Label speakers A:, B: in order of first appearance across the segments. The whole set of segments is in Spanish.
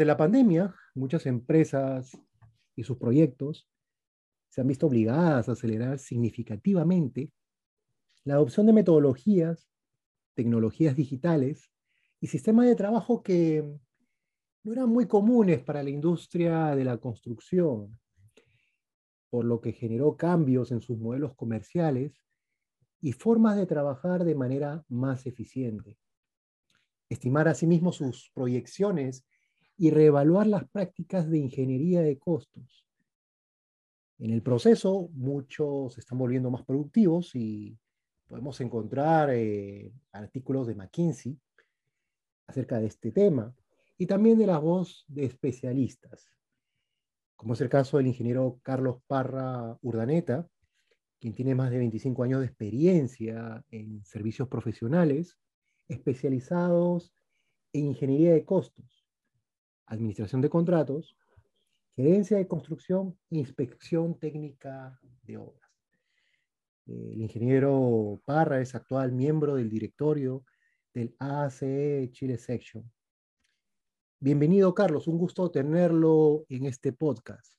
A: Durante la pandemia, muchas empresas y sus proyectos se han visto obligadas a acelerar significativamente la adopción de metodologías, tecnologías digitales y sistemas de trabajo que no eran muy comunes para la industria de la construcción, por lo que generó cambios en sus modelos comerciales y formas de trabajar de manera más eficiente. Estimar asimismo sus proyecciones y reevaluar las prácticas de ingeniería de costos. En el proceso, muchos se están volviendo más productivos y podemos encontrar eh, artículos de McKinsey acerca de este tema y también de la voz de especialistas, como es el caso del ingeniero Carlos Parra Urdaneta, quien tiene más de 25 años de experiencia en servicios profesionales especializados en ingeniería de costos, administración de contratos, gerencia de construcción inspección técnica de obras. El ingeniero Parra es actual miembro del directorio del ACE Chile Section. Bienvenido, Carlos. Un gusto tenerlo en este podcast.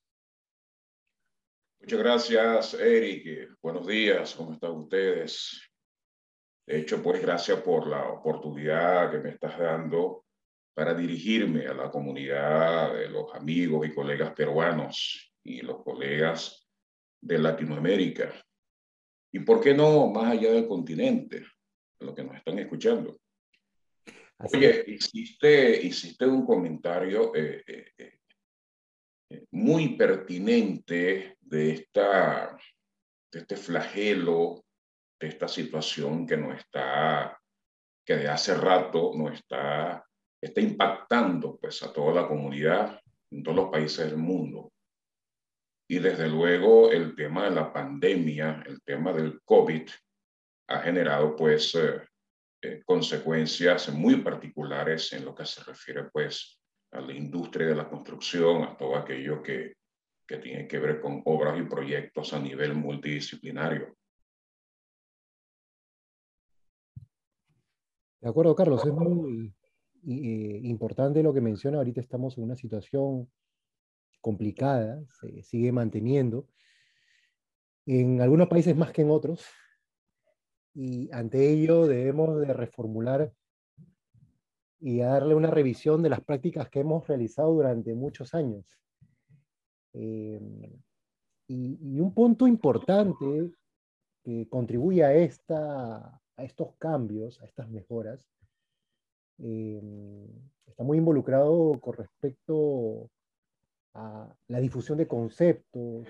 B: Muchas gracias, Eric. Buenos días. ¿Cómo están ustedes? De hecho, pues gracias por la oportunidad que me estás dando para dirigirme a la comunidad de los amigos y colegas peruanos y los colegas de Latinoamérica. Y por qué no más allá del continente, lo que nos están escuchando. Oye, hiciste, hiciste un comentario eh, eh, eh, muy pertinente de, esta, de este flagelo esta situación que no está, que de hace rato no está, está impactando pues a toda la comunidad en todos los países del mundo. Y desde luego el tema de la pandemia, el tema del COVID, ha generado pues eh, eh, consecuencias muy particulares en lo que se refiere pues a la industria de la construcción, a todo aquello que, que tiene que ver con obras y proyectos a nivel multidisciplinario.
A: De acuerdo, Carlos, es muy eh, importante lo que menciona. Ahorita estamos en una situación complicada, se sigue manteniendo, en algunos países más que en otros, y ante ello debemos de reformular y darle una revisión de las prácticas que hemos realizado durante muchos años. Y, y, un punto importante que contribuye a esta, a estos cambios, a estas mejoras, em, está muy involucrado con respecto a la difusión de conceptos,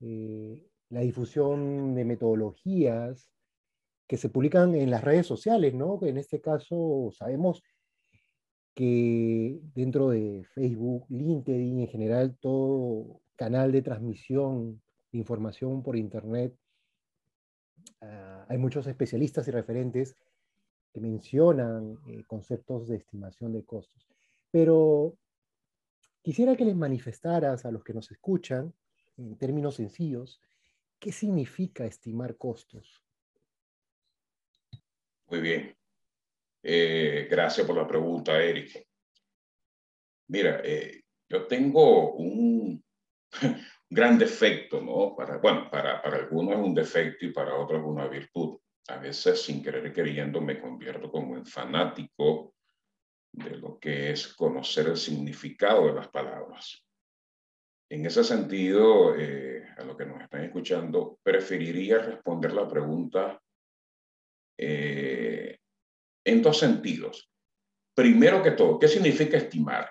A: eh, la difusión de metodologías que se publican en las redes sociales, ¿no? En este caso sabemos que dentro de Facebook, LinkedIn, en general todo canal de transmisión de información por Internet Ah, hay muchos especialistas y referentes mencionan eh, conceptos de estimación de costos. Pero quisiera que les manifestaras a los que nos escuchan, en términos sencillos, qué significa estimar costos.
B: Muy bien. Eh, gracias por la pregunta, Eric. Mira, eh, yo tengo un, gran defecto, ¿no? Para, bueno, para, algunos es un defecto y para otros una virtud. A veces, sin querer queriendo, me convierto como en fanático de lo que es conocer el significado de las palabras. En ese sentido, eh, a lo que nos están escuchando, preferiría responder la pregunta eh, en dos sentidos. Primero que todo, ¿qué significa estimar?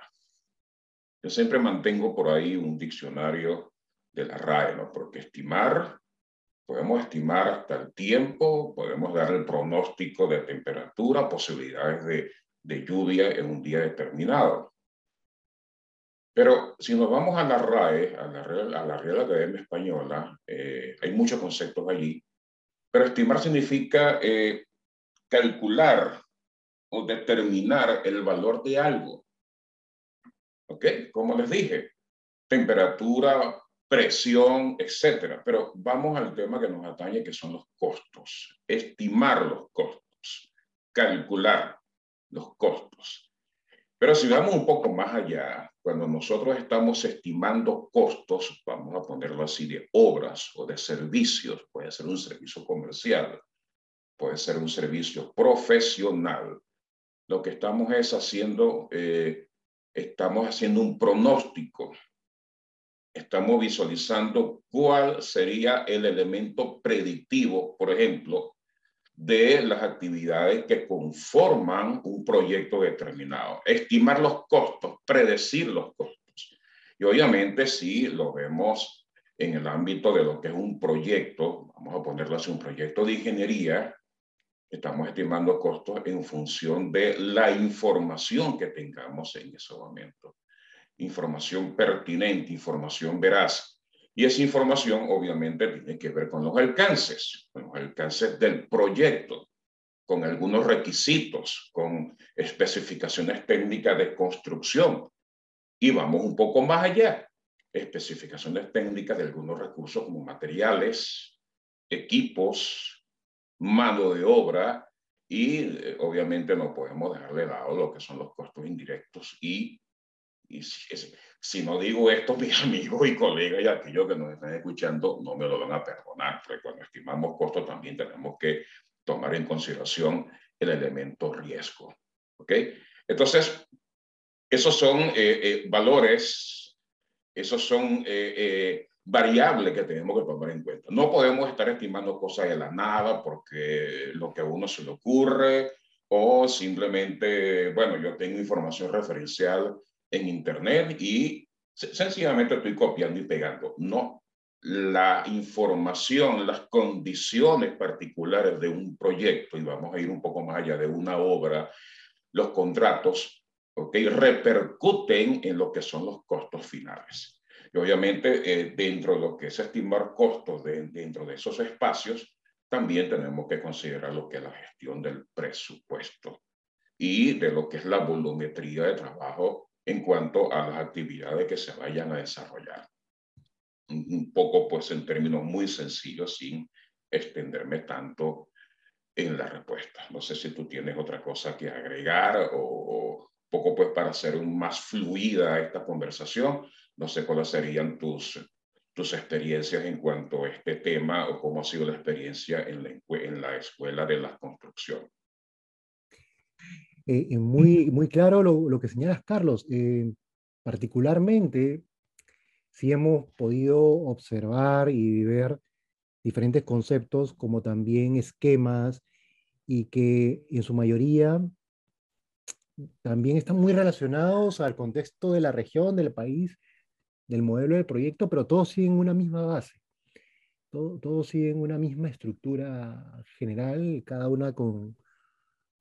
B: Yo siempre mantengo por ahí un diccionario de la RAE, ¿no? Porque estimar, podemos estimar hasta el tiempo, podemos dar el pronóstico de temperatura, posibilidades de, de lluvia en un día determinado. Pero si nos vamos a la RAE, a la Real, a la Real Academia Española, eh, hay muchos conceptos allí, pero estimar significa eh, calcular o determinar el valor de algo. ¿Ok? Como les dije, temperatura, presión, etcétera. Pero vamos al tema que nos atañe, que son los costos. Estimar los costos, calcular los costos. Pero si vamos un poco más allá, cuando nosotros estamos estimando costos, vamos a ponerlo así, de obras o de servicios, puede ser un servicio comercial, puede ser un servicio profesional, lo que estamos es haciendo, eh, estamos haciendo un pronóstico, estamos visualizando cuál sería el elemento predictivo, por ejemplo, de las actividades que conforman un proyecto determinado. Estimar los costos, predecir los costos. Y obviamente si lo vemos en el ámbito de lo que es un proyecto, vamos a ponerlo así, un proyecto de ingeniería, estamos estimando costos en función de la información que tengamos en ese momento. Información pertinente, información veraz, y esa información obviamente tiene que ver con los alcances, con los alcances del proyecto, con algunos requisitos, con especificaciones técnicas de construcción. Y vamos un poco más allá, especificaciones técnicas de algunos recursos como materiales, equipos, mano de obra y eh, obviamente no podemos dejar de lado lo que son los costos indirectos y y si, no digo esto, mis amigos y colegas y aquellos que nos están escuchando no me lo van a perdonar, porque cuando estimamos costos también tenemos que tomar en consideración el elemento riesgo. ¿Ok? Entonces, esos son eh, eh, valores, esos son eh, variables que tenemos que tomar en cuenta. No podemos estar estimando cosas de la nada porque lo que a uno se le ocurre o simplemente, bueno, yo tengo información referencial en Internet y sencillamente estoy copiando y pegando. No, la información, las condiciones particulares de un proyecto, y vamos a ir un poco más allá de una obra, los contratos, ¿ok? Repercuten en lo que son los costos finales. Y obviamente, eh, dentro de lo que es estimar costos de, dentro de esos espacios, también tenemos que considerar lo que es la gestión del presupuesto y de lo que es la volumetría de trabajo en cuanto a las actividades que se vayan a desarrollar. Un poco, pues, en términos muy sencillos, sin extenderme tanto en la respuesta. No sé si tú tienes otra cosa que agregar o, poco, pues, para hacer más fluida esta conversación. No sé cuáles serían tus, tus experiencias en cuanto a este tema o cómo ha sido la experiencia en la, en la escuela de la construcción.
A: Eh, muy, muy claro lo, lo, que señalas, Carlos. Eh, particularmente, si hemos podido observar y ver diferentes conceptos como también esquemas y que en su mayoría también están muy relacionados al contexto de la región, del país, del modelo del proyecto, pero todos siguen una misma base. todos siguen una misma estructura general, cada una con,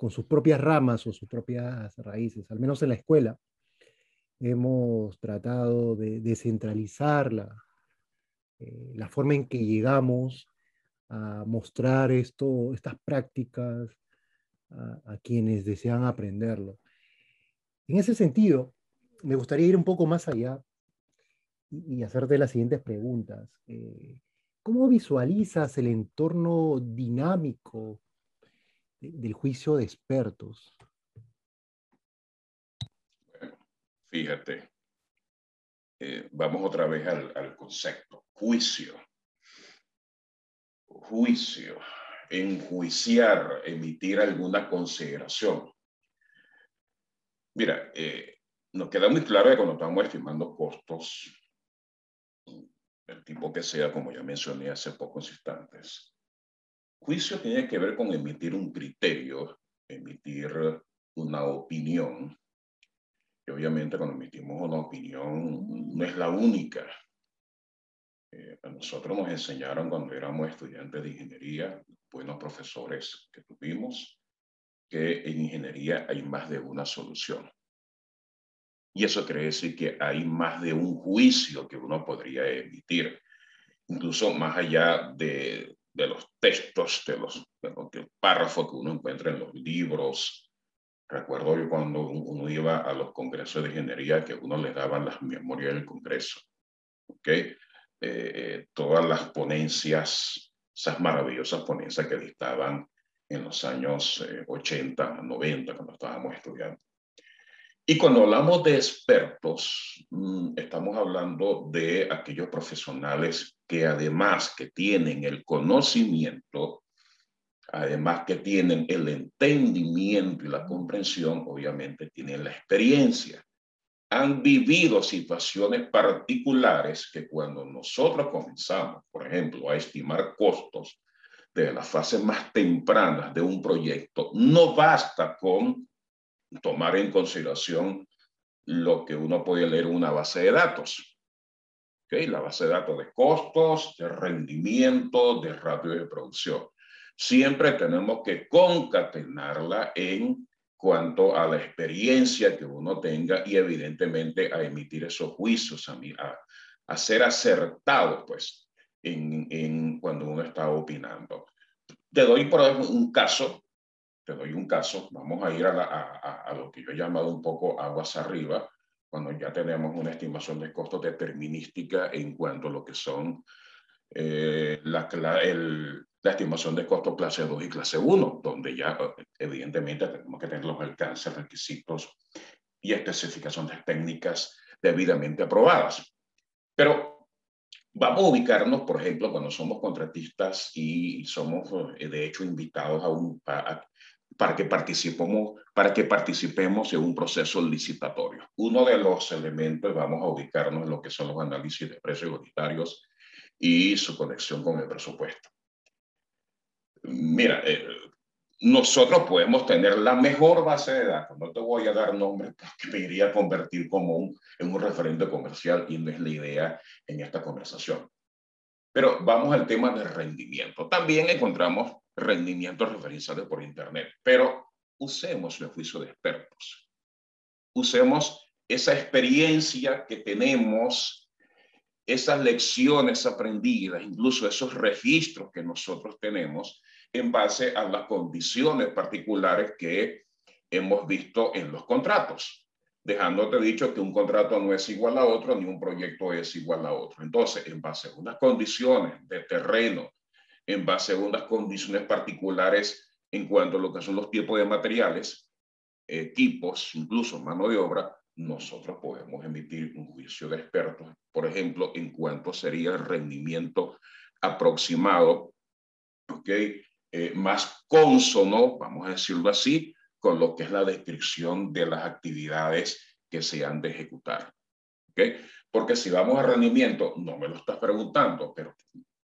A: con sus propias ramas o sus propias raíces, al menos en la escuela. Hemos tratado de descentralizar la, eh, la forma en que llegamos a mostrar esto, estas prácticas a, quienes desean aprenderlo. En ese sentido, me gustaría ir un poco más allá y, hacerte las siguientes preguntas. Eh, ¿Cómo visualizas el entorno dinámico del juicio de expertos?
B: fíjate, eh, vamos otra vez al, concepto, juicio. Juicio, enjuiciar, emitir alguna consideración. Mira, eh, nos queda muy claro que cuando estamos estimando costos, el tipo que sea, como ya mencioné hace pocos instantes, Juicio tiene que ver con emitir un criterio, emitir una opinión. Y obviamente cuando emitimos una opinión no es la única. Eh, a nosotros nos enseñaron cuando éramos estudiantes de ingeniería, buenos profesores que tuvimos, que en ingeniería hay más de una solución. Y eso quiere decir que hay más de un juicio que uno podría emitir, incluso más allá de, de los textos, de los, de párrafos que uno encuentra en los libros. Recuerdo yo cuando uno iba a los congresos de ingeniería que uno le daban las memorias del congreso. ¿ok? Eh, todas las ponencias, esas maravillosas ponencias que dictaban en los años 80, eh, 90, cuando estábamos estudiando. Y cuando hablamos de expertos, mm, estamos hablando de aquellos profesionales que además que tienen el conocimiento, además que tienen el entendimiento y la comprensión, obviamente tienen la experiencia. Han vivido situaciones particulares que cuando nosotros comenzamos, por ejemplo, a estimar costos de las fases más tempranas de un proyecto, no basta con tomar en consideración lo que uno puede leer una base de datos. ¿Okay? La base de datos de costos, de rendimiento, de ratio de producción. Siempre tenemos que concatenarla en cuanto a la experiencia que uno tenga y evidentemente a emitir esos juicios, a, a, a ser acertado, pues, en, en, cuando uno está opinando. Te doy por un caso te doy un caso, vamos a ir a, lo que yo he llamado un poco aguas arriba, cuando ya tenemos una estimación de costos determinística en cuanto a lo que son eh, la, el, la, estimación de costos clase 2 y clase 1, donde ya evidentemente tenemos que tener los alcances, requisitos y especificaciones técnicas debidamente aprobadas. Pero vamos a ubicarnos, por ejemplo, cuando somos contratistas y somos, eh, de hecho, invitados a, un, a, para que participemos, para que participemos en un proceso licitatorio. Uno de los elementos, vamos a ubicarnos en lo que son los análisis de precios unitarios y su conexión con el presupuesto. Mira, eh, nosotros podemos tener la mejor base de datos. No te voy a dar nombres porque me iría a convertir como en un referente comercial y no es la idea en esta conversación. Pero vamos al tema del rendimiento. También encontramos rendimientos referenciales por Internet, pero usemos el juicio de expertos. Usemos esa experiencia que tenemos, esas lecciones aprendidas, incluso esos registros que nosotros tenemos en base a las condiciones particulares que hemos visto en los contratos dejándote dicho que un contrato no es igual a otro, ni un proyecto es igual a otro. Entonces, en base a unas condiciones de terreno, en base a unas condiciones particulares en cuanto a lo que son los tipos de materiales, equipos, incluso mano de obra, nosotros podemos emitir un juicio de expertos, por ejemplo, en cuanto sería el rendimiento aproximado, ¿ok? Eh, más consono, vamos a decirlo así, con lo que es la descripción de las actividades que se han de ejecutar. ¿Okay? Porque si vamos a rendimiento, no me lo estás preguntando, pero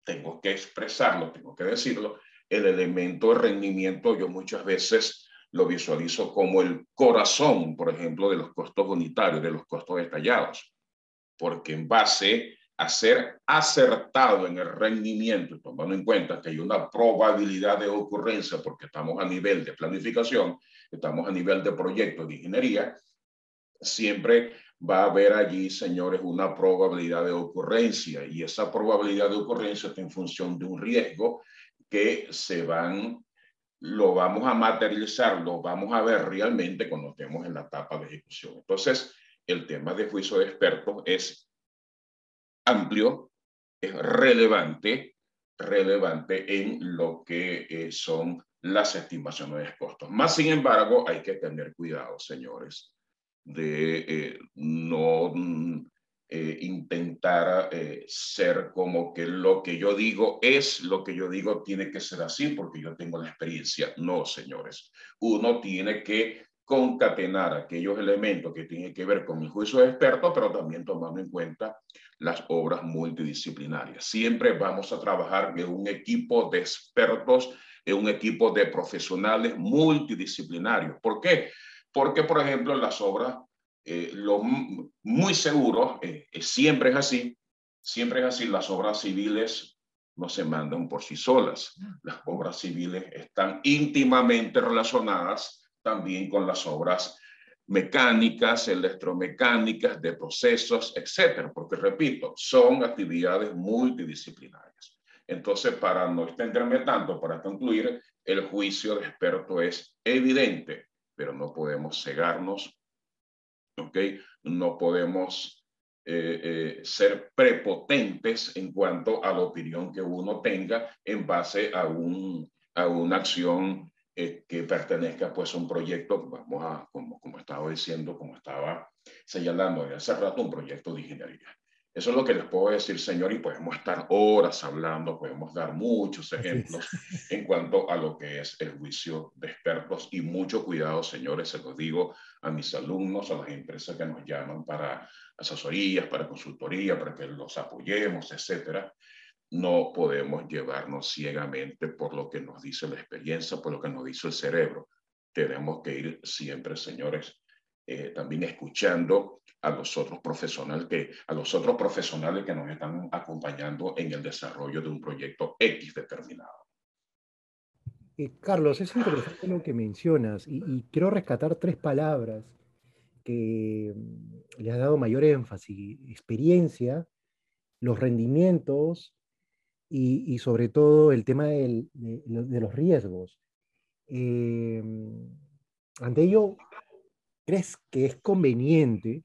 B: tengo que expresarlo, tengo que decirlo, el elemento de rendimiento yo muchas veces lo visualizo como el corazón, por ejemplo, de los costos unitarios, de los costos detallados, porque en base a ser acertado en el rendimiento, tomando en cuenta que hay una probabilidad de ocurrencia porque estamos a nivel de planificación, estamos a nivel de proyecto de ingeniería, siempre va a haber allí, señores, una probabilidad de ocurrencia y esa probabilidad de ocurrencia está en función de un riesgo que se van, lo vamos a materializar, lo vamos a ver realmente cuando estemos en la etapa de ejecución. Entonces, el tema de juicio de expertos es amplio, es relevante, relevante en lo que eh, son las estimaciones de costos. Más sin embargo, hay que tener cuidado, señores, de eh, no mm, eh, intentar ser como que lo que yo digo es lo que yo digo tiene que ser así porque yo tengo la experiencia. No, señores. Uno tiene que concatenar aquellos elementos que tienen que ver con el juicio de experto, pero también tomando en cuenta las obras multidisciplinarias. Siempre vamos a trabajar en un equipo de expertos, en un equipo de profesionales multidisciplinarios. ¿Por qué? Porque, por ejemplo, las obras, eh, lo muy seguro, eh, siempre es así, siempre es así, las obras civiles no se mandan por sí solas. Las obras civiles están íntimamente relacionadas también con las obras mecánicas, electromecánicas, de procesos, etcétera, porque repito, son actividades multidisciplinarias. Entonces, para no extenderme tanto, para concluir, el juicio de experto es evidente, pero no podemos cegarnos, ¿ok? No podemos eh, eh, ser prepotentes en cuanto a la opinión que uno tenga en base a, un, a una acción eh, que pertenezca pues a un proyecto, vamos a, como, como estaba diciendo, como estaba señalando hace rato, un proyecto de ingeniería. Eso es lo que les puedo decir, señor, y podemos estar horas hablando, podemos dar muchos ejemplos en cuanto a lo que es el juicio de expertos. Y mucho cuidado, señores, se los digo a mis alumnos, a las empresas que nos llaman para asesorías, para consultoría, para que los apoyemos, etcétera. No podemos llevarnos ciegamente por lo que nos dice la experiencia, por lo que nos dice el cerebro. Tenemos que ir siempre, señores, eh, también escuchando a los otros profesionales que a los otros profesionales que nos están acompañando en el desarrollo de un proyecto X determinado.
A: Eh, Carlos, es interesante lo que mencionas y, quiero rescatar tres palabras que mm, le has dado mayor énfasis: experiencia, los rendimientos y, sobre todo el tema de, los riesgos. Eh, ante ello, ¿crees que es conveniente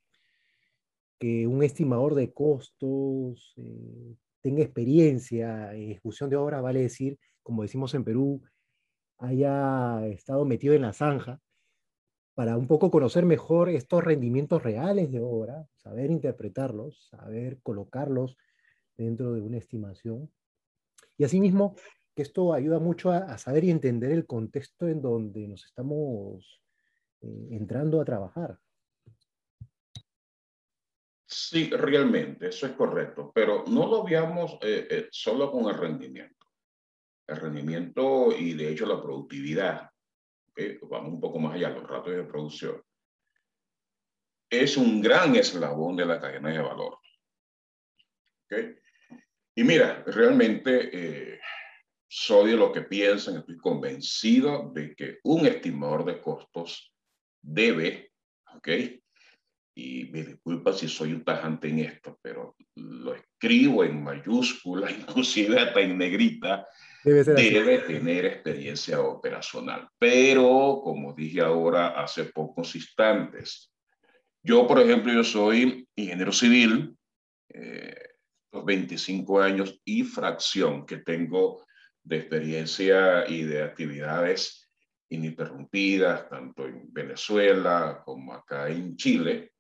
A: que un estimador de costos eh, tenga experiencia en ejecución de obra, vale decir, como decimos en Perú, haya estado metido en la zanja para un poco conocer mejor estos rendimientos reales de obra, saber interpretarlos, saber colocarlos dentro de una estimación. Y asimismo, que esto ayuda mucho a, saber y entender el contexto en donde nos estamos eh, entrando a trabajar.
B: Sí, realmente, eso es correcto, pero no lo veamos eh, eh, solo con el rendimiento. El rendimiento y de hecho la productividad, vamos un poco más allá, los ratos de producción, es un gran eslabón de la cadena de valor. Y mira, realmente eh, soy de lo que piensan, estoy convencido de que un estimador de costos debe, ¿ok? y me disculpa si soy un tajante en esto, pero lo escribo en mayúscula, inclusive hasta en negrita, debe, tener experiencia operacional. Pero, como dije ahora hace pocos instantes, yo, por ejemplo, yo soy ingeniero civil, eh, 25 años y fracción que tengo de experiencia y de actividades ininterrumpidas, tanto en Venezuela como acá en Chile.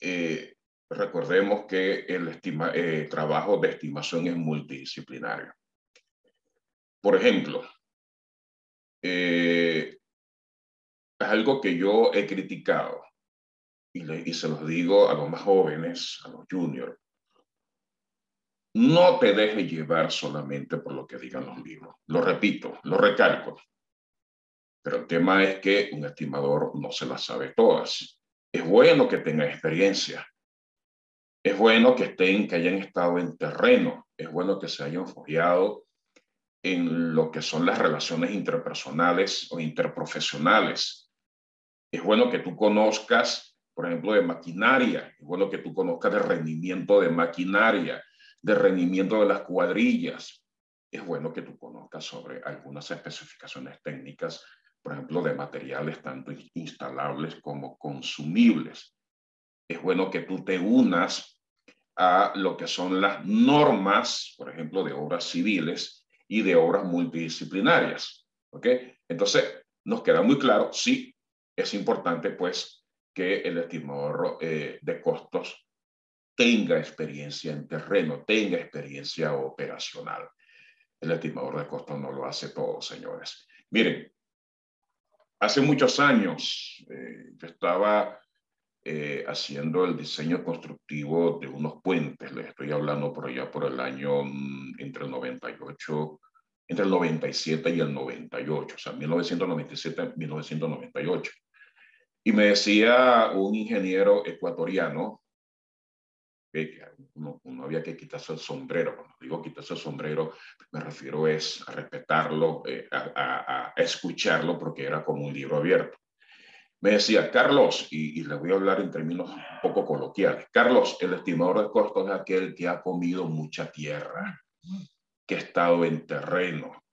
B: Eh, recordemos que el estima, eh, trabajo de estimación es multidisciplinario. Por ejemplo, eh, es algo que yo he criticado y, y, se los digo a los más jóvenes, a los juniors. No te dejes llevar solamente por lo que digan los libros. Lo repito, lo recalco. Pero el tema es que un estimador no se las sabe todas. Es bueno que tengan experiencia. Es bueno que estén, que hayan estado en terreno. Es bueno que se hayan fogueado en lo que son las relaciones interpersonales o interprofesionales. Es bueno que tú conozcas, por ejemplo, de maquinaria. Es bueno que tú conozcas de rendimiento de maquinaria, de rendimiento de las cuadrillas. Es bueno que tú conozcas sobre algunas especificaciones técnicas por ejemplo, de materiales tanto instalables como consumibles. Es bueno que tú te unas a lo que son las normas, por ejemplo, de obras civiles y de obras multidisciplinarias. ¿Ok? Entonces, nos queda muy claro, sí, es importante pues que el estimador eh, de costos tenga experiencia en terreno, tenga experiencia operacional. El estimador de costos no lo hace todo, señores. Miren, Hace muchos años eh, yo estaba eh, haciendo el diseño constructivo de unos puentes, les estoy hablando por allá por el año mm, entre el 98, entre el 97 y el 98, o sea, 1997 y 1998. Y me decía un ingeniero ecuatoriano uno, había que quitarse el sombrero. Cuando digo quitarse el sombrero, me refiero es a respetarlo, eh, a, escucharlo, porque era como un libro abierto. Me decía, Carlos, y, y, le voy a hablar en términos un poco coloquiales, Carlos, el estimador de costos es aquel que ha comido mucha tierra, que ha estado en terreno,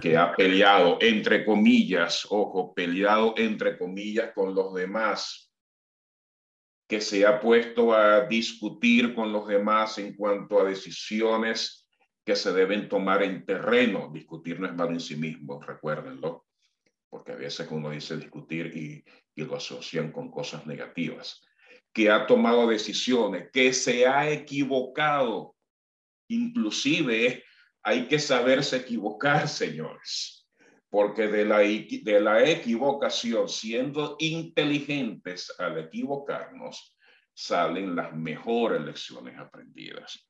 B: que ha peleado, entre comillas, ojo, peleado entre comillas con los demás, que se ha puesto a discutir con los demás en cuanto a decisiones que se deben tomar en terreno. Discutir no es malo en sí mismo, recuérdenlo, porque a veces uno dice discutir y, y lo asocian con cosas negativas. Que ha tomado decisiones, que se ha equivocado. Inclusive hay que saberse equivocar, señores, porque de la, de la equivocación, siendo inteligentes al equivocarnos, salen las mejores lecciones aprendidas.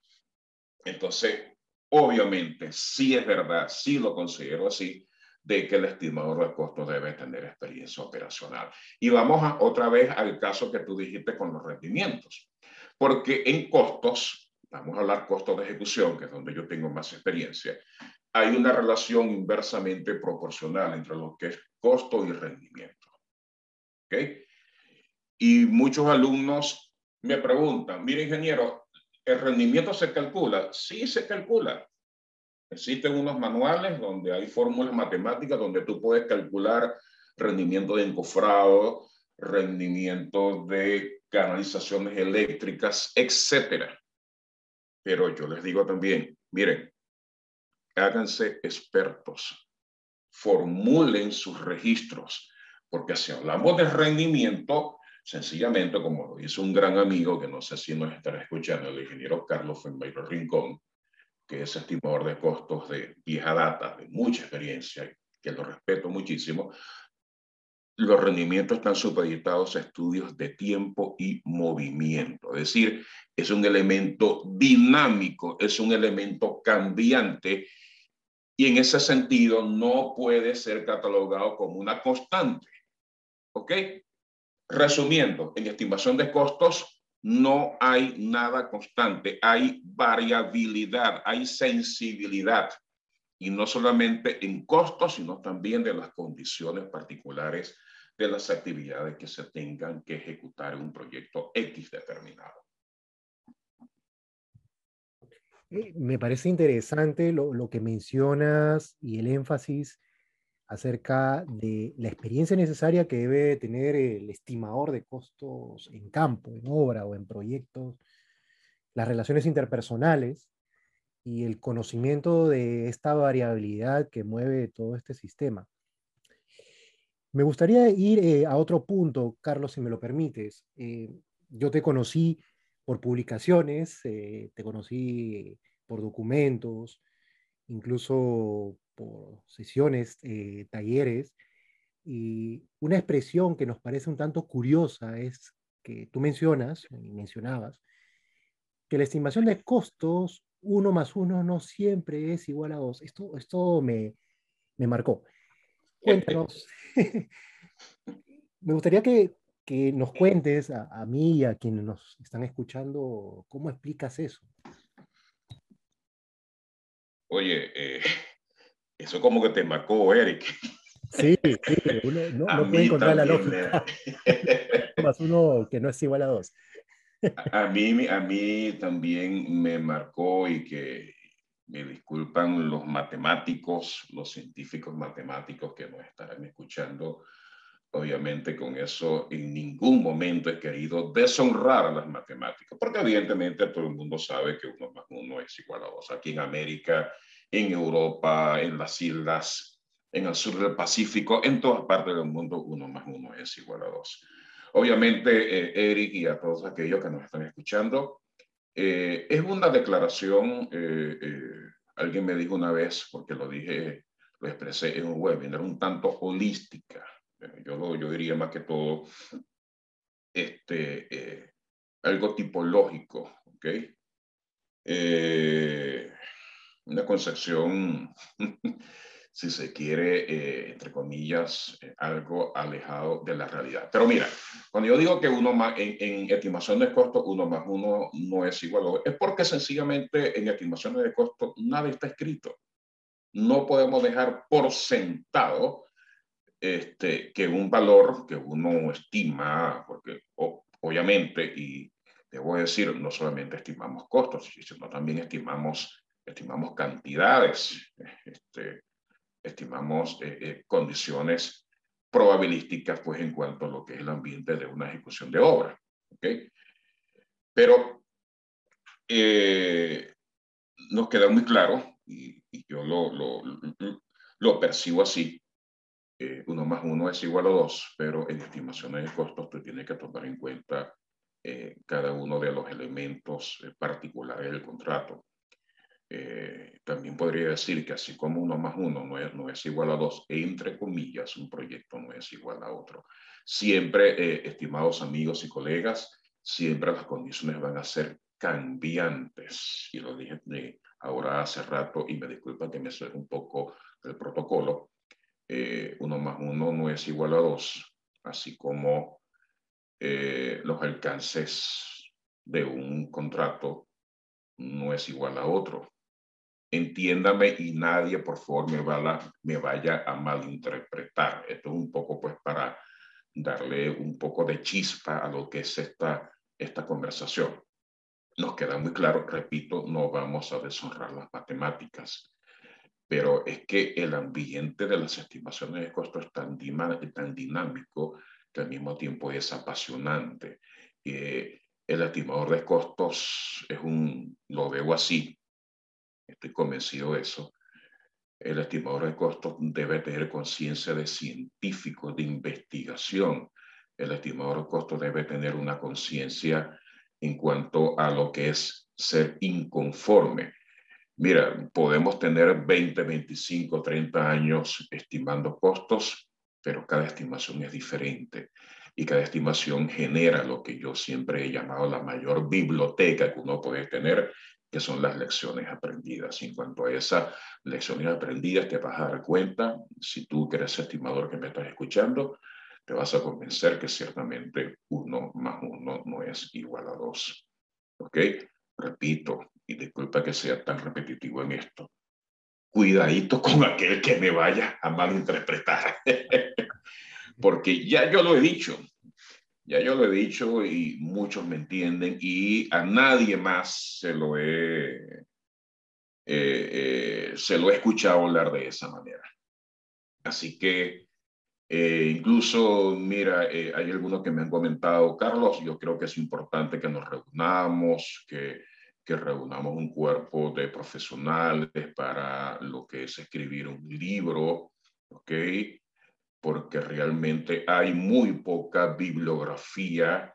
B: Entonces, obviamente, sí es verdad, sí lo considero así, de que el estimador de costos debe tener experiencia operacional. Y vamos a, otra vez al caso que tú dijiste con los rendimientos, porque en costos, vamos a hablar costos de ejecución, que es donde yo tengo más experiencia, hay una relación inversamente proporcional entre lo que es costo y rendimiento. ¿Ok? Y muchos alumnos me preguntan, mire ingeniero, ¿el rendimiento se calcula? Sí, se calcula. Existen unos manuales donde hay fórmulas matemáticas donde tú puedes calcular rendimiento de encofrado, rendimiento de canalizaciones eléctricas, etcétera. Pero yo les digo también, miren, háganse expertos, formulen sus registros, porque si hablamos de rendimiento, sencillamente, como lo dice un gran amigo, que no sé si nos estará escuchando, el ingeniero Carlos Fembeiro Rincón, que es estimador de costos de vieja data, de mucha experiencia, que lo respeto muchísimo, los rendimientos están supeditados a estudios de tiempo y movimiento. Es decir, es un elemento dinámico, es un elemento cambiante y en ese sentido no puede ser catalogado como una constante. ¿Ok? Resumiendo, en estimación de costos no hay nada constante, hay variabilidad, hay sensibilidad, y no solamente en costos, sino también de las condiciones particulares de las actividades que se tengan que ejecutar en un proyecto X determinado.
A: Eh, me parece interesante lo, lo que mencionas y el énfasis acerca de la experiencia necesaria que debe tener el estimador de costos en campo, en obra o en proyectos, las relaciones interpersonales y el conocimiento de esta variabilidad que mueve todo este sistema. Me gustaría ir eh, a otro punto, Carlos, si me lo permites. Eh, yo te conocí por publicaciones, eh, te conocí por documentos, incluso por sesiones, eh, talleres, y una expresión que nos parece un tanto curiosa es que tú mencionas, y mencionabas, que la estimación de costos, uno más uno no siempre es igual a dos. Esto, esto me, me marcó. Cuéntanos. me gustaría que, que nos cuentes a, a, mí y a quienes nos están escuchando cómo explicas eso.
B: Oye, eh, eso como que te marcó, Eric.
A: Sí, sí, uno no, no puede encontrar la lógica. Más uno que no es igual a dos.
B: A mí, a mí también me marcó y que me disculpan los matemáticos, los científicos matemáticos que nos estarán escuchando. Obviamente con eso en ningún momento he querido deshonrar a las matemáticas, porque evidentemente todo el mundo sabe que uno más uno es igual a dos. Aquí en América en Europa, en las islas, en el sur del Pacífico, en todas partes del mundo, uno más uno es igual a dos. Obviamente, eh, Eric y a todos aquellos que nos están escuchando, eh, es una declaración, eh, alguien me dijo una vez, porque lo dije, lo expresé en un webinar, un tanto holística. Yo, lo, yo diría más que todo este, algo tipológico, ¿ok? Eh, una concepción, si se quiere, eh, entre comillas, eh, algo alejado de la realidad. Pero mira, cuando yo digo que uno más, en, estimación de costo, uno más uno no es igual a dos, es porque sencillamente en estimaciones de costo nada está escrito. No podemos dejar por sentado este, que un valor que uno estima, porque obviamente, y debo decir, no solamente estimamos costos, sino también estimamos estimamos cantidades, este, estimamos eh, eh, condiciones probabilísticas pues en cuanto a lo que es el ambiente de una ejecución de obra. ¿okay? Pero eh, nos queda muy claro, y, yo lo, lo, lo, percibo así, eh, uno más uno es igual a dos, pero en estimaciones de costos tú tienes que tomar en cuenta eh, cada uno de los elementos eh, particulares del contrato. También podría decir que así como uno más uno no es, no es igual a dos, entre comillas, un proyecto no es igual a otro. Siempre, estimados amigos y colegas, siempre las condiciones van a ser cambiantes. Y lo dije ahora hace rato y me disculpa que me suene un poco el protocolo. Eh, uno más uno no es igual a dos, así como eh, los alcances de un contrato no es igual a otro. Entiéndame y nadie, por favor, me, me vaya a malinterpretar. Esto es un poco pues para darle un poco de chispa a lo que es esta, esta conversación nos queda muy claro, repito, no vamos a deshonrar las matemáticas, pero es que el ambiente de las estimaciones de costos es tan, tan dinámico que al mismo tiempo es apasionante. Eh, el estimador de costos es un, lo veo así, estoy convencido de eso, el estimador de costos debe tener conciencia de científico, de investigación. El estimador de costos debe tener una conciencia en cuanto a lo que es ser inconforme. Mira, podemos tener 20, 25, 30 años estimando costos, pero cada estimación es diferente y cada estimación genera lo que yo siempre he llamado la mayor biblioteca que uno puede tener, que son las lecciones aprendidas. En cuanto a esas lecciones aprendidas, te vas a dar cuenta, si tú que eres estimador que me estás escuchando, te vas a convencer que ciertamente uno más uno no es igual a dos. ¿Ok? Repito, y disculpa que sea tan repetitivo en esto. Cuidadito con aquel que me vaya a malinterpretar. Porque ya yo lo he dicho, ya yo lo he dicho y muchos me entienden y a nadie más se lo he, eh, eh, se lo he escuchado hablar de esa manera. Así que eh, incluso, mira, eh, hay algunos que me han comentado, Carlos, yo creo que es importante que nos reunamos, que, que reunamos un cuerpo de profesionales para lo que es escribir un libro, ¿ok? Porque realmente hay muy poca bibliografía,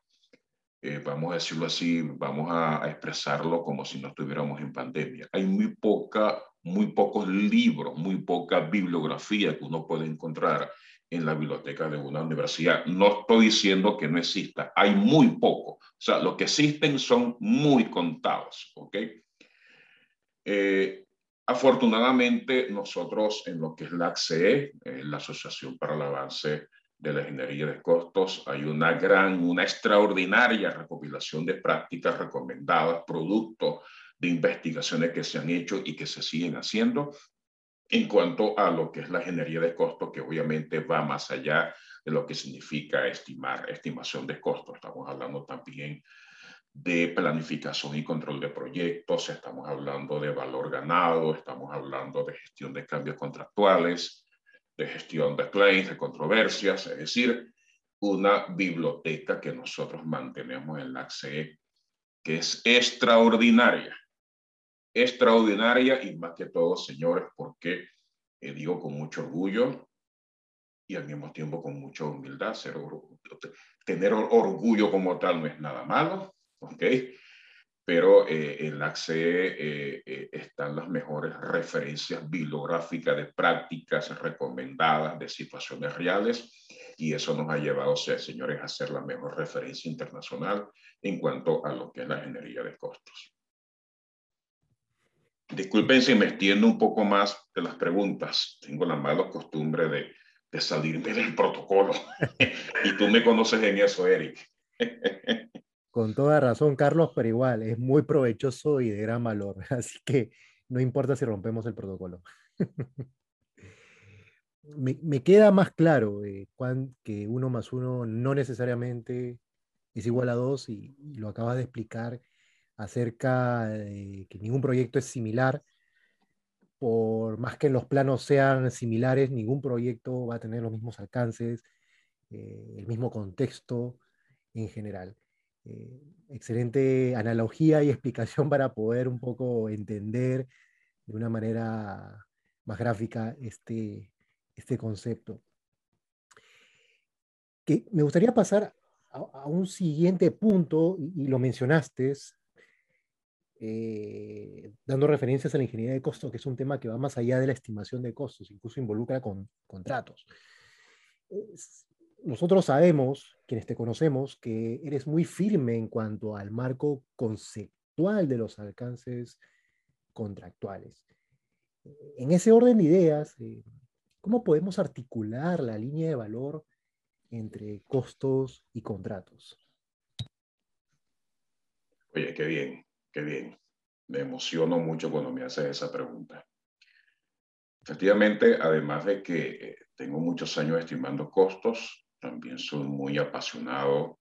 B: eh, vamos a decirlo así, vamos a, a, expresarlo como si no estuviéramos en pandemia. Hay muy poca, muy pocos libros, muy poca bibliografía que uno puede encontrar en la biblioteca de una universidad. No estoy diciendo que no exista, hay muy poco. O sea, lo que existen son muy contados, ¿ok? Eh, afortunadamente, nosotros en lo que es la ACE, eh, la Asociación para el Avance de la Ingeniería de Costos, hay una gran, una extraordinaria recopilación de prácticas recomendadas, producto de investigaciones que se han hecho y que se siguen haciendo en cuanto a lo que es la ingeniería de costos, que obviamente va más allá de lo que significa estimar, estimación de costos. Estamos hablando también de planificación y control de proyectos, estamos hablando de valor ganado, estamos hablando de gestión de cambios contractuales, de gestión de claims, de controversias, es decir, una biblioteca que nosotros mantenemos en la ACE que es extraordinaria extraordinaria y más que todo, señores, porque eh, digo con mucho orgullo y al mismo tiempo con mucha humildad. Tener orgullo como tal no es nada malo, ¿ok? Pero eh, en la ACE eh, eh, están las mejores referencias bibliográficas de prácticas recomendadas de situaciones reales y eso nos ha llevado, señores, a ser la mejor referencia internacional en cuanto a lo que es la ingeniería de costos. Disculpen si me extiendo un poco más de las preguntas. Tengo la mala costumbre de, de salirme del protocolo. y tú me conoces en eso, Eric.
A: Con toda razón, Carlos, pero igual, es muy provechoso y de gran valor. Así que no importa si rompemos el protocolo. me, me, queda más claro eh, que uno más uno no necesariamente es igual a dos y, lo acabas de explicar acerca de que ningún proyecto es similar. Por más que los planos sean similares, ningún proyecto va a tener los mismos alcances, eh, el mismo contexto en general. Eh, excelente analogía y explicación para poder un poco entender de una manera más gráfica este, este concepto. Que me gustaría pasar a, un siguiente punto, y, lo mencionaste, eh, dando referencias a la ingeniería de costos, que es un tema que va más allá de la estimación de costos, incluso involucra con contratos. Nosotros sabemos, quienes te conocemos, que eres muy firme en cuanto al marco conceptual de los alcances contractuales. En ese orden de ideas, eh, ¿cómo podemos articular la línea de valor entre costos y contratos?
B: Oye, qué bien, qué bien. Me emociono mucho cuando me hace esa pregunta. Efectivamente, además de que eh, tengo muchos años estimando costos, también soy muy apasionado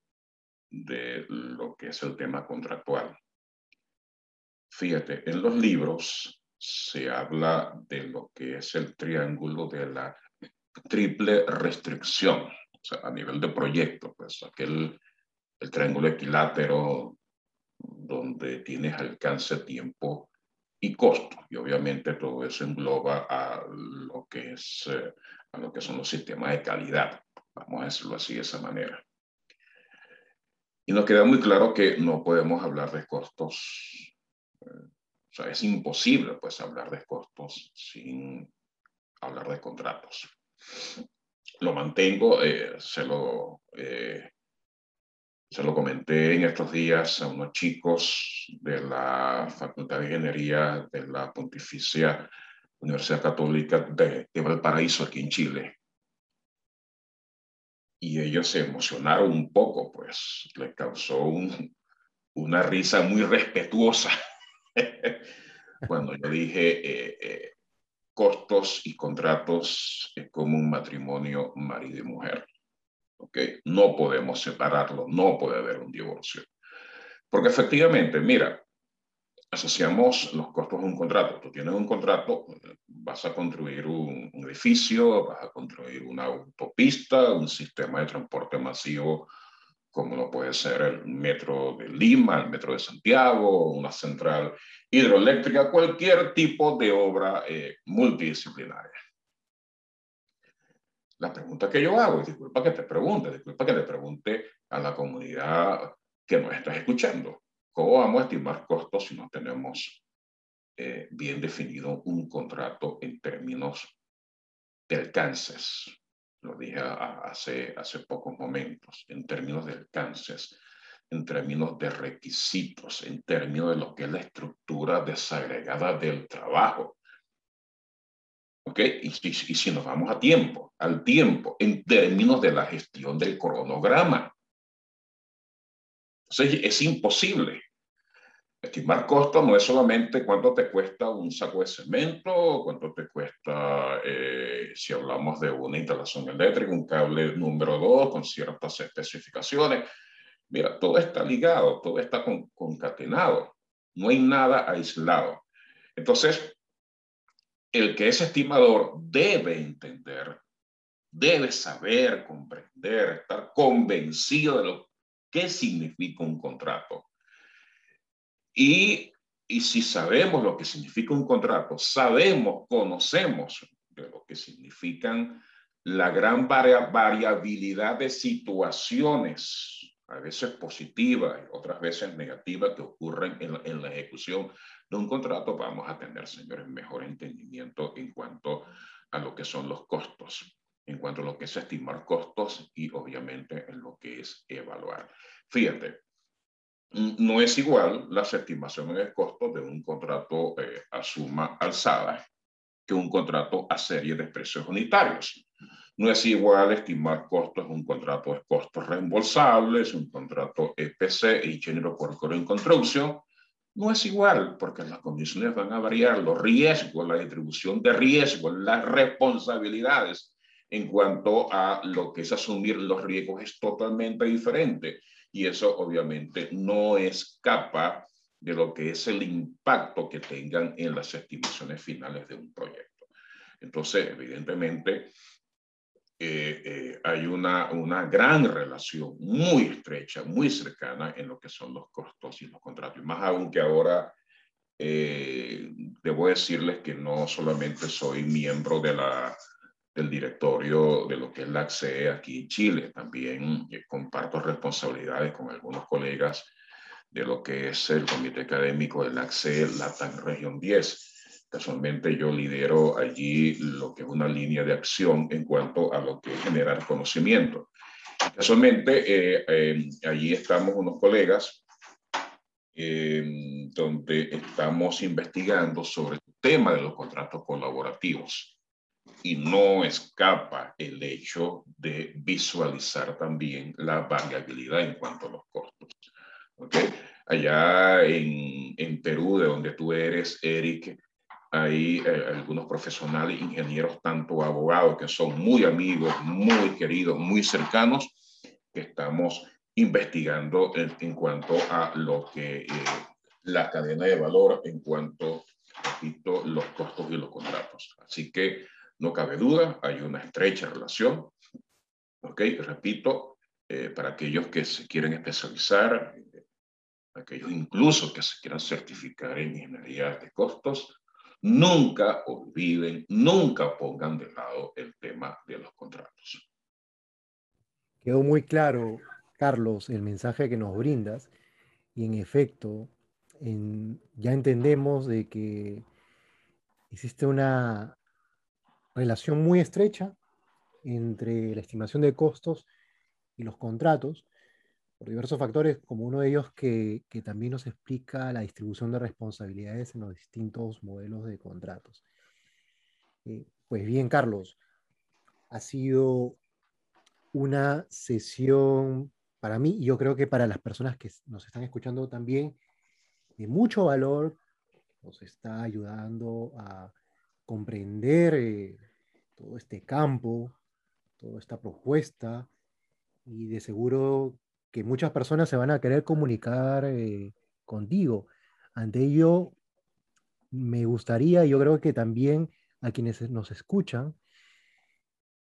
B: de lo que es el tema contractual. Fíjate, en los libros se habla de lo que es el triángulo de la triple restricción a nivel de proyecto, pues aquel el triángulo equilátero donde tienes alcance, tiempo y costo. Y obviamente todo eso engloba a lo que es eh, a lo que son los sistemas de calidad, vamos a decirlo así de esa manera. Y nos queda muy claro que no podemos hablar de costos, eh, o sea, es imposible pues hablar de costos sin hablar de contratos lo mantengo, eh, se, lo, eh, se lo comenté en estos días a unos chicos de la Facultad de Ingeniería de la Pontificia Universidad Católica de, Valparaíso, aquí en Chile. Y ellos se emocionaron un poco, pues les causó un, una risa muy respetuosa cuando yo dije, eh, costos y contratos como un matrimonio marido y mujer. ¿Ok? No podemos separarlo, no puede haber un divorcio. Porque efectivamente, mira, asociamos los costos a un contrato. Tú tienes un contrato, vas a construir un, un, edificio, vas a construir una autopista, un sistema de transporte masivo, como lo puede ser el metro de Lima, el metro de Santiago, una central hidroeléctrica, cualquier tipo de obra eh, multidisciplinaria. La pregunta que yo hago, y disculpa que te pregunte, disculpa que le pregunte a la comunidad que nos está escuchando, ¿cómo vamos a estimar costos si no tenemos eh, bien definido un contrato en términos de alcances? Lo dije hace, hace pocos momentos, en términos de alcances en términos de requisitos, en términos de lo que es la estructura desagregada del trabajo. ¿Ok? Y, si nos vamos a tiempo, al tiempo, en términos de la gestión del cronograma. Entonces, es imposible. Estimar costo no es solamente cuánto te cuesta un saco de cemento, cuánto te cuesta, eh, si hablamos de una instalación eléctrica, un cable número 2 con ciertas especificaciones. Mira, todo está ligado, todo está concatenado, no hay nada aislado. Entonces, el que es estimador debe entender, debe saber, comprender, estar convencido de lo que significa un contrato. Y, y si sabemos lo que significa un contrato, sabemos, conocemos de lo que significan la gran variabilidad de situaciones a veces positivas y otras veces negativas que ocurren en la, ejecución de un contrato, vamos a tener, señores, mejor entendimiento en cuanto a lo que son los costos, en cuanto a lo que es estimar costos y obviamente en lo que es evaluar. Fíjate, no es igual las estimaciones de costos de un contrato eh, a suma alzada que un contrato a serie de precios unitarios. No es igual estimar costos un contrato de costos reembolsables, un contrato EPC y género por en construcción. No es igual porque las condiciones van a variar, los riesgos, la distribución de riesgos, las responsabilidades en cuanto a lo que es asumir los riesgos es totalmente diferente. Y eso obviamente no escapa de lo que es el impacto que tengan en las estimaciones finales de un proyecto. Entonces, evidentemente, eh, eh, hay una, una gran relación muy estrecha, muy cercana en lo que son los costos y los contratos. Y más aún que ahora eh, debo decirles que no solamente soy miembro de la, del directorio de lo que es la ACE aquí en Chile, también comparto responsabilidades con algunos colegas de lo que es el comité académico de la ACE Latam Región 10 Casualmente yo lidero allí lo que es una línea de acción en cuanto a lo que es generar conocimiento. Casualmente eh, eh, allí estamos unos colegas eh, donde estamos investigando sobre el tema de los contratos colaborativos y no escapa el hecho de visualizar también la variabilidad en cuanto a los costos. ¿Okay? Allá en, en Perú, de donde tú eres, Eric, hay eh, algunos profesionales, ingenieros, tanto abogados, que son muy amigos, muy queridos, muy cercanos, que estamos investigando en, cuanto a lo que eh, la cadena de valor, en cuanto, repito, los costos y los contratos. Así que no cabe duda, hay una estrecha relación. ¿Ok? Repito, eh, para aquellos que se quieren especializar, aquellos incluso que se quieran certificar en ingeniería de costos, Nunca olviden, nunca pongan de lado el tema de los contratos.
A: Quedó muy claro, Carlos, el mensaje que nos brindas y en efecto, ya entendemos de que existe una relación muy estrecha entre la estimación de costos y los contratos, por diversos factores, como uno de ellos que, también nos explica la distribución de responsabilidades en los distintos modelos de contratos. Eh, pues bien, Carlos, ha sido una sesión para mí, y yo creo que para las personas que nos están escuchando también, de mucho valor, nos está ayudando a comprender eh, todo este campo, toda esta propuesta, y de seguro que muchas personas se van a querer comunicar eh, contigo. Ante ello, me gustaría, yo creo que también a quienes nos escuchan,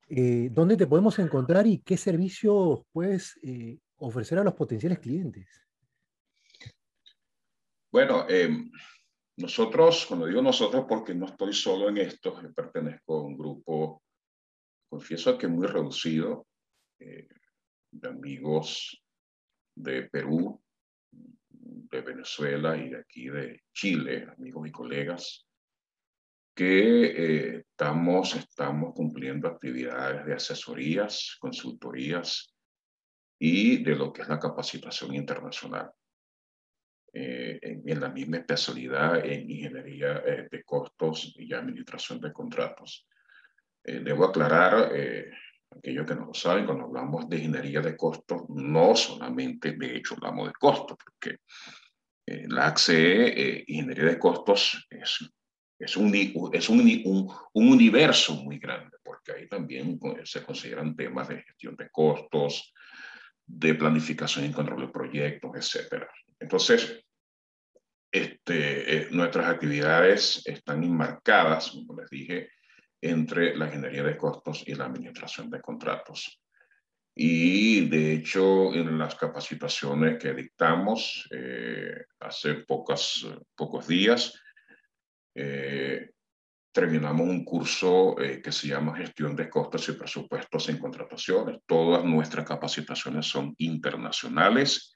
A: eh, ¿dónde te podemos encontrar y qué servicios puedes ofrecer a los potenciales clientes?
B: Bueno, nosotros, cuando digo nosotros, porque no estoy solo en esto, pertenezco a un grupo, confieso que muy reducido, de amigos de Perú, de Venezuela y de aquí de Chile, amigos y colegas, que eh, estamos, estamos cumpliendo actividades de asesorías, consultorías y de lo que es la capacitación internacional. Eh, en, la misma especialidad en ingeniería eh, de costos y administración de contratos. debo aclarar, aquellos que no lo saben, cuando hablamos de ingeniería de costos, no solamente de hecho hablamos de costos, porque eh, la AXE, eh, ingeniería de costos, es, es, un, es un, un, un, universo muy grande, porque ahí también se consideran temas de gestión de costos, de planificación y control de proyectos, etc. Entonces, este, eh, nuestras actividades están enmarcadas, como les dije, entre la ingeniería de costos y la administración de contratos. Y de hecho, en las capacitaciones que dictamos eh, hace pocas, pocos días, eh, terminamos un curso eh, que se llama Gestión de Costos y Presupuestos en Contrataciones. Todas nuestras capacitaciones son internacionales.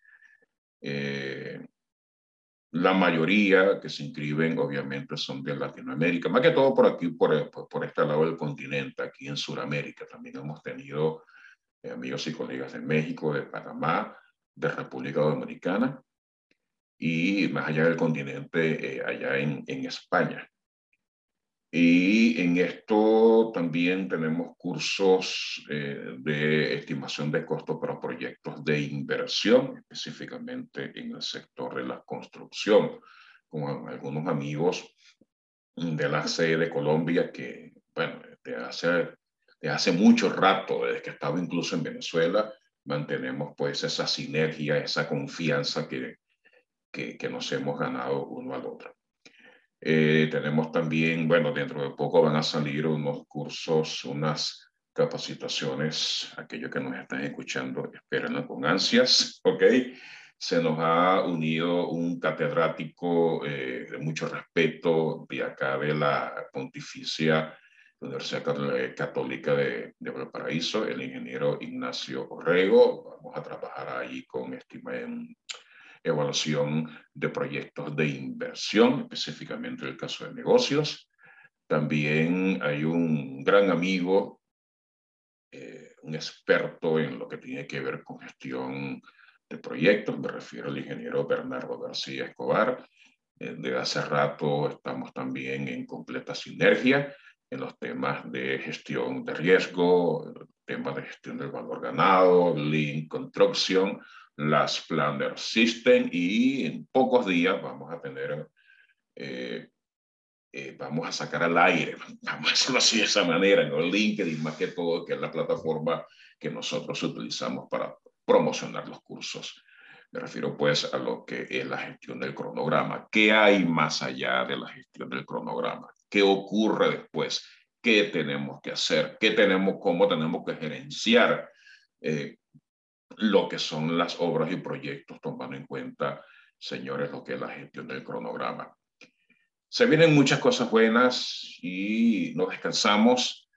B: La mayoría que se inscriben, obviamente, son de Latinoamérica, más que todo por aquí, por, por, este lado del continente, aquí en Sudamérica. También hemos tenido eh, amigos y colegas de México, de Panamá, de República Dominicana y más allá del continente, eh, allá en, en España. Y en esto también tenemos cursos eh, de estimación de costos para proyectos de inversión, específicamente en el sector de la construcción, con algunos amigos de la sede de Colombia que, bueno, de hace, de hace mucho rato, desde que estaba incluso en Venezuela, mantenemos pues esa sinergia, esa confianza que, que, que nos hemos ganado uno al otro. Eh, tenemos también, bueno, dentro de poco van a salir unos cursos, unas capacitaciones, aquellos que nos están escuchando, esperan con ansias, ¿ok? Se nos ha unido un catedrático eh, de mucho respeto de acá de la Pontificia Universidad Católica de, de Valparaíso, el ingeniero Ignacio Orrego. Vamos a trabajar ahí con estima en evaluación de proyectos de inversión, específicamente el caso de negocios. También hay un gran amigo, eh, un experto en lo que tiene que ver con gestión de proyectos, me refiero al ingeniero Bernardo García Escobar. Eh, de hace rato estamos también en completa sinergia en los temas de gestión de riesgo, temas de gestión del valor ganado, Lean Construction, las Planner System y en pocos días vamos a tener, eh, eh, vamos a sacar al aire, vamos a hacerlo así de esa manera, en el LinkedIn más que todo, que es la plataforma que nosotros utilizamos para promocionar los cursos. Me refiero pues a lo que es la gestión del cronograma. ¿Qué hay más allá de la gestión del cronograma? ¿Qué ocurre después? ¿Qué tenemos que hacer? ¿Qué tenemos, cómo tenemos que gerenciar eh, lo que son las obras y proyectos, tomando en cuenta, señores, lo que es la gestión del cronograma? Se vienen muchas cosas buenas y no descansamos.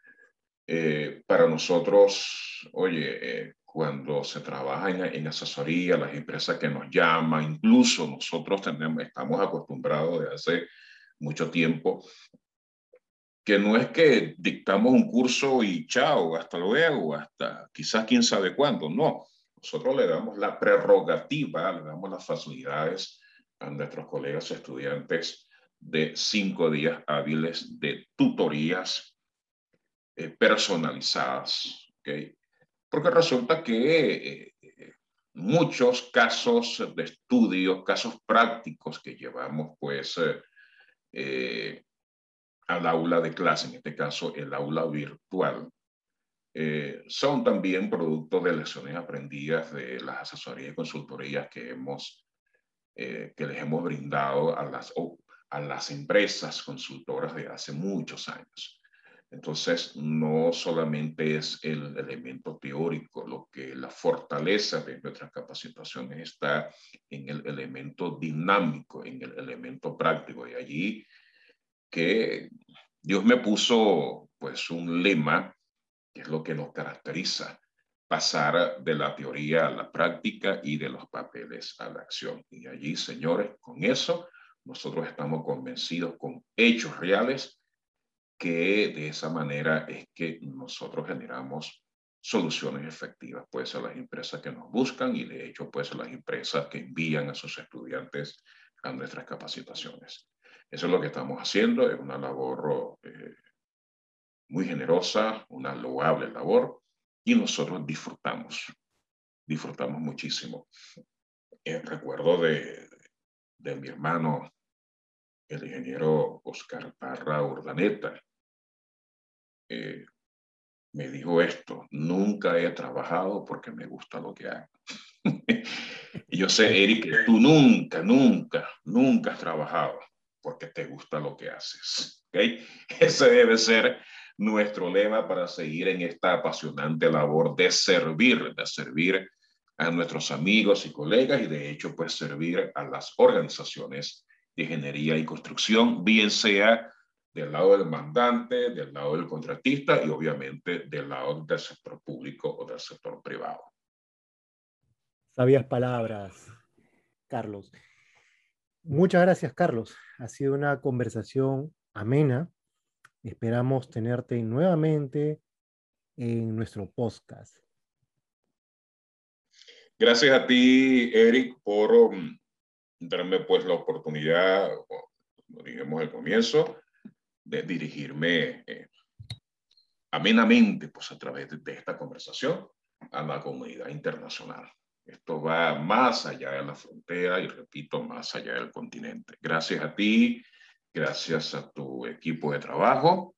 B: Eh, para nosotros, oye, eh, cuando se trabaja en, asesoría, las empresas que nos llaman, incluso nosotros tenemos, estamos acostumbrados de hace mucho tiempo, que no es que dictamos un curso y chao, hasta luego, hasta quizás quién sabe cuándo, no. Nosotros le damos la prerrogativa, le damos las facilidades a nuestros colegas estudiantes de cinco días hábiles de tutorías eh, personalizadas. porque resulta que eh, muchos casos de estudios, casos prácticos que llevamos pues eh, al aula de clase, en este caso el aula virtual, son también producto de lecciones aprendidas de las asesorías y consultorías que hemos que les hemos brindado a las, a las empresas consultoras de hace muchos años. Entonces, no solamente es el elemento teórico, lo que la fortaleza de nuestras capacitaciones está en el elemento dinámico, en el elemento práctico. Y allí que Dios me puso pues un lema, que es lo que nos caracteriza, pasar de la teoría a la práctica y de los papeles a la acción. Y allí, señores, con eso nosotros estamos convencidos con hechos reales que de esa manera es que nosotros generamos soluciones efectivas, pues a las empresas que nos buscan y de hecho pues a las empresas que envían a sus estudiantes a nuestras capacitaciones. Eso es lo que estamos haciendo, es una labor eh, muy generosa, una loable labor y nosotros disfrutamos, disfrutamos muchísimo. Eh, recuerdo de, de mi hermano, el ingeniero Oscar Parra Urdaneta, eh, me dijo esto, nunca he trabajado porque me gusta lo que hago. y yo sé, Eric, que tú nunca, nunca, nunca has trabajado porque te gusta lo que haces. ¿okay? Ese debe ser nuestro lema para seguir en esta apasionante labor de servir, de servir a nuestros amigos y colegas y de hecho pues servir a las organizaciones de ingeniería y construcción, bien sea del lado del mandante, del lado del contratista y obviamente del lado del sector público o del sector privado.
A: Sabias palabras, Carlos. Muchas gracias, Carlos. Ha sido una conversación amena. Esperamos tenerte nuevamente en nuestro podcast.
B: Gracias a ti, Eric, por um, darme pues la oportunidad, como dijimos al comienzo, de dirigirme eh, amenamente pues, a través de, esta conversación a la comunidad internacional. Esto va más allá de la frontera y, repito, más allá del continente. Gracias a ti, gracias a tu equipo de trabajo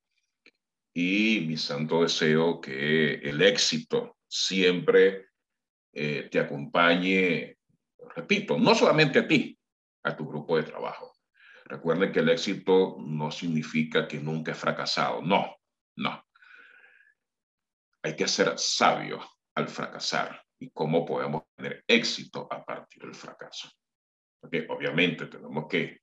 B: y mi santo deseo que el éxito siempre eh, te acompañe, repito, no solamente a ti, a tu grupo de trabajo, Recuerden que el éxito no significa que nunca he fracasado. No, no. hay que ser sabio al fracasar y cómo podemos tener éxito a partir del fracaso. Porque obviamente tenemos que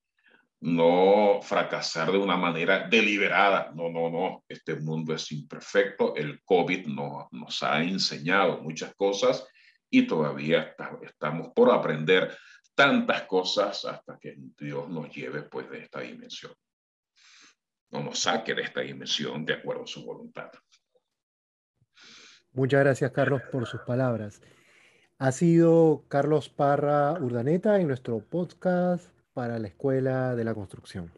B: no fracasar de una manera deliberada. No, no, no. Este mundo es imperfecto. El COVID no, nos ha enseñado muchas cosas y todavía estamos por aprender tantas cosas hasta que Dios nos lleve pues de esta dimensión. No nos saque de esta dimensión de acuerdo a su voluntad.
A: Muchas gracias, Carlos, por sus palabras. Ha sido Carlos Parra Urdaneta en nuestro podcast para la Escuela de la Construcción.